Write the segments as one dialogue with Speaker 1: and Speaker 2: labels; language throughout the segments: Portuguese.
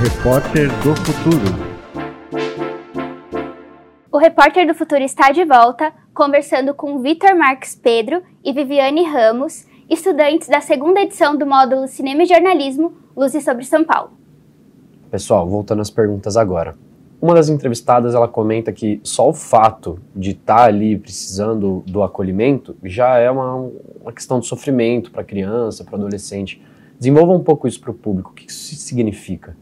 Speaker 1: Repórter do Futuro.
Speaker 2: O Repórter do Futuro está de volta, conversando com Vitor Marques Pedro e Viviane Ramos, estudantes da segunda edição do módulo Cinema e Jornalismo, Luzes sobre São Paulo.
Speaker 3: Pessoal, voltando às perguntas agora. Uma das entrevistadas, ela comenta que só o fato de estar tá ali precisando do acolhimento já é uma, uma questão de sofrimento para a criança, para o adolescente. Desenvolva um pouco isso para o público. O que isso significa?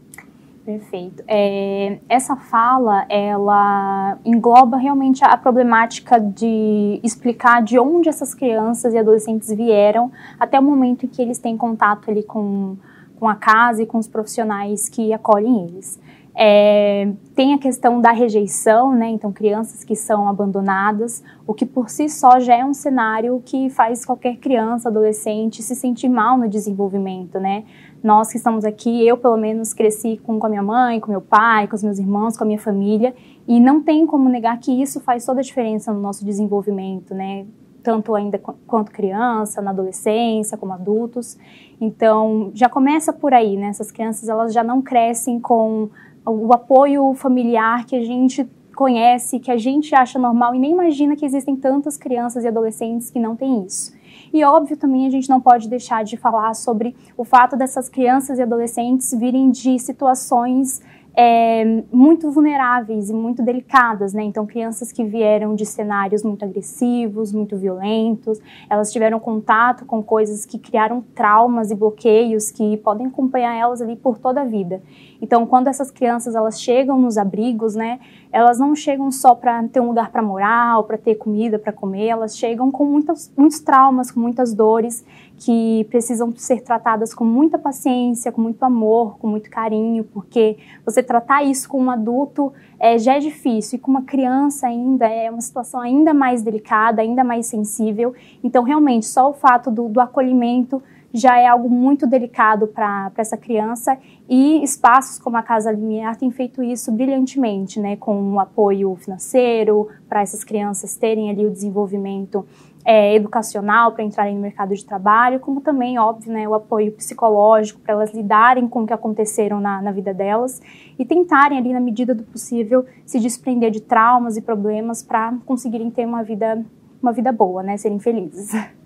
Speaker 4: Perfeito. É, essa fala, ela engloba realmente a problemática de explicar de onde essas crianças e adolescentes vieram até o momento em que eles têm contato ali com, com a casa e com os profissionais que acolhem eles. É, tem a questão da rejeição, né? Então, crianças que são abandonadas, o que por si só já é um cenário que faz qualquer criança, adolescente se sentir mal no desenvolvimento, né? Nós que estamos aqui, eu pelo menos cresci com, com a minha mãe, com meu pai, com os meus irmãos, com a minha família, e não tem como negar que isso faz toda a diferença no nosso desenvolvimento, né? Tanto ainda quanto criança, na adolescência, como adultos. Então, já começa por aí, né? Essas crianças, elas já não crescem com o apoio familiar que a gente conhece, que a gente acha normal e nem imagina que existem tantas crianças e adolescentes que não têm isso. E óbvio também a gente não pode deixar de falar sobre o fato dessas crianças e adolescentes virem de situações é, muito vulneráveis e muito delicadas, né? Então, crianças que vieram de cenários muito agressivos, muito violentos, elas tiveram contato com coisas que criaram traumas e bloqueios que podem acompanhar elas ali por toda a vida. Então, quando essas crianças elas chegam nos abrigos, né, elas não chegam só para ter um lugar para morar, para ter comida para comer, elas chegam com muitos, muitos traumas, com muitas dores que precisam ser tratadas com muita paciência, com muito amor, com muito carinho, porque você tratar isso com um adulto é, já é difícil e com uma criança ainda é uma situação ainda mais delicada, ainda mais sensível. Então, realmente, só o fato do, do acolhimento já é algo muito delicado para essa criança e espaços como a Casa Limiar têm feito isso brilhantemente, né, com um apoio financeiro para essas crianças terem ali o desenvolvimento é, educacional para entrarem no mercado de trabalho, como também, óbvio, né, o apoio psicológico para elas lidarem com o que aconteceram na, na vida delas e tentarem ali, na medida do possível, se desprender de traumas e problemas para conseguirem ter uma vida, uma vida boa, né, serem felizes.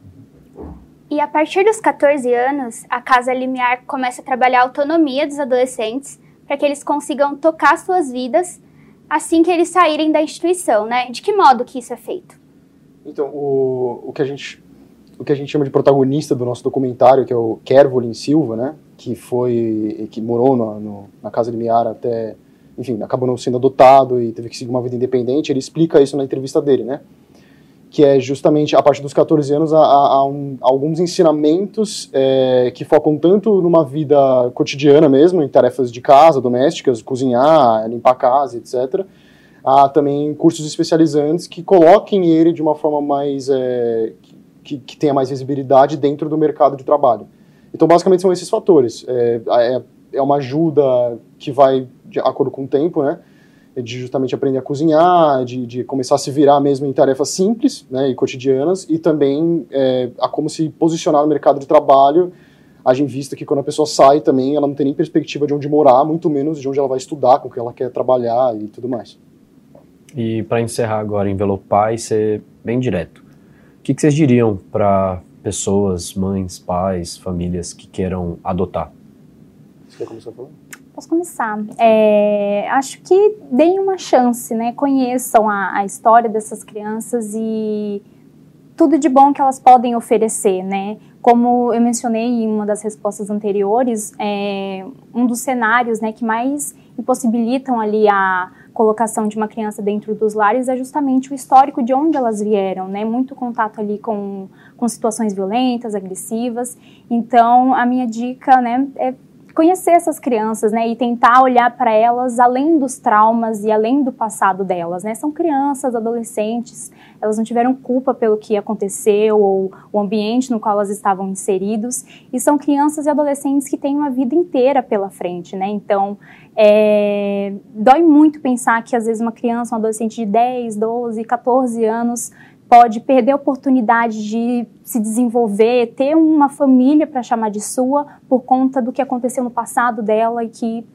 Speaker 2: E a partir dos 14 anos, a Casa Limiar começa a trabalhar a autonomia dos adolescentes para que eles consigam tocar suas vidas assim que eles saírem da instituição, né? De que modo que isso é feito?
Speaker 5: Então, o, o, que, a gente, o que a gente chama de protagonista do nosso documentário, que é o Kervolin Silva, né? Que foi, que morou no, no, na Casa Limiar até, enfim, acabou não sendo adotado e teve que seguir uma vida independente, ele explica isso na entrevista dele, né? Que é justamente a partir dos 14 anos há, um, alguns ensinamentos é, que focam tanto numa vida cotidiana mesmo, em tarefas de casa, domésticas, cozinhar, limpar a casa, etc. Há também cursos especializantes que coloquem ele de uma forma mais é, que, que, tenha mais visibilidade dentro do mercado de trabalho. Então, basicamente são esses fatores. É, é, é uma ajuda que vai de acordo com o tempo, né? De justamente aprender a cozinhar, de, de, começar a se virar mesmo em tarefas simples né, e cotidianas, e também é, a como se posicionar no mercado de trabalho, haja em vista que quando a pessoa sai também, ela não tem nem perspectiva de onde morar, muito menos de onde ela vai estudar, com o que ela quer trabalhar e tudo mais.
Speaker 3: E para encerrar agora, envelopar e ser bem direto, o que, que vocês diriam para pessoas, mães, pais, famílias que queiram adotar?
Speaker 5: Você quer começar falando?
Speaker 4: Posso começar. É, acho que deem uma chance, né? Conheçam a, a, história dessas crianças e tudo de bom que elas podem oferecer, né? Como eu mencionei em uma das respostas anteriores, é, um dos cenários né, que mais impossibilitam ali a colocação de uma criança dentro dos lares é justamente o histórico de onde elas vieram, né? Muito contato ali com, com situações violentas, agressivas. Então, a minha dica, né, é conhecer essas crianças, né, e tentar olhar para elas além dos traumas e além do passado delas, né? São crianças, adolescentes, elas não tiveram culpa pelo que aconteceu ou o ambiente no qual elas estavam inseridos, e são crianças e adolescentes que têm uma vida inteira pela frente, né? Então, é, dói muito pensar que às vezes uma criança, um adolescente de 10, 12, 14 anos pode perder a oportunidade de se desenvolver, ter uma família para chamar de sua por conta do que aconteceu no passado dela e que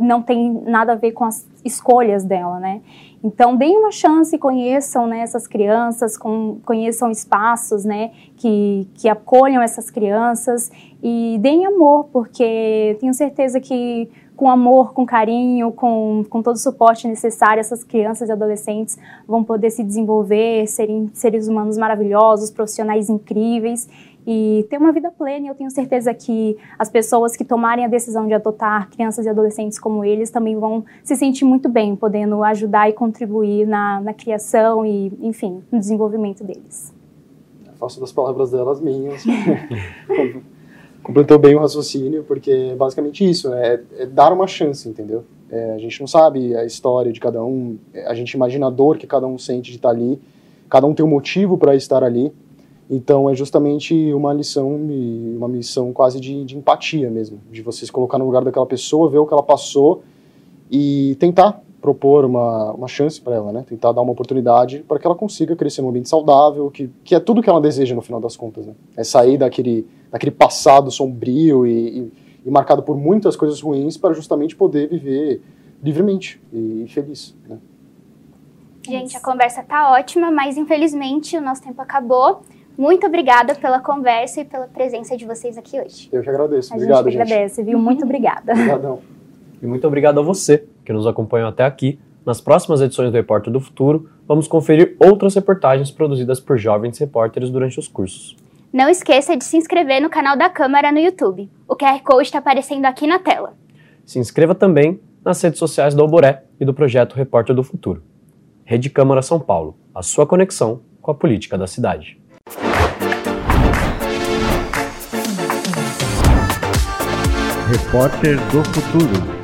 Speaker 4: não tem nada a ver com as escolhas dela, né? Então, deem uma chance, conheçam né, essas crianças, com, conheçam espaços né, que, que acolham essas crianças e deem amor, porque tenho certeza que com amor, com carinho, com, com todo o suporte necessário, essas crianças e adolescentes vão poder se desenvolver, serem seres humanos maravilhosos, profissionais incríveis e ter uma vida plena. Eu tenho certeza que as pessoas que tomarem a decisão de adotar crianças e adolescentes como eles também vão se sentir muito bem, podendo ajudar e contribuir na, na criação e, enfim, no desenvolvimento deles.
Speaker 5: Faço das palavras delas minhas. completou bem o raciocínio, porque é basicamente isso, é, é dar uma chance, entendeu? É, a gente não sabe a história de cada um, a gente imagina a dor que cada um sente de estar ali, cada um tem um motivo para estar ali, então é justamente uma lição uma missão quase de, de empatia mesmo, de você se colocar no lugar daquela pessoa, ver o que ela passou e tentar propor uma, uma chance para ela, né? Tentar dar uma oportunidade para que ela consiga crescer num ambiente saudável, que, que é tudo que ela deseja no final das contas, né? É sair daquele, daquele passado sombrio e, e, e marcado por muitas coisas ruins para justamente poder viver livremente e, e feliz, né?
Speaker 2: Gente, a conversa tá ótima, mas infelizmente o nosso tempo acabou. Muito obrigada pela conversa e pela presença de vocês aqui hoje.
Speaker 5: Eu que agradeço.
Speaker 4: A
Speaker 5: Obrigado,
Speaker 4: gente agradece, viu? Muito obrigada.
Speaker 5: Obrigadão.
Speaker 3: E muito obrigado a você que nos acompanhou até aqui. Nas próximas edições do Repórter do Futuro, vamos conferir outras reportagens produzidas por jovens repórteres durante os cursos.
Speaker 2: Não esqueça de se inscrever no canal da Câmara no YouTube. O QR Code está aparecendo aqui na tela.
Speaker 3: Se inscreva também nas redes sociais do Alboré e do projeto Repórter do Futuro. Rede Câmara São Paulo, a sua conexão com a política da cidade.
Speaker 1: Repórter do Futuro.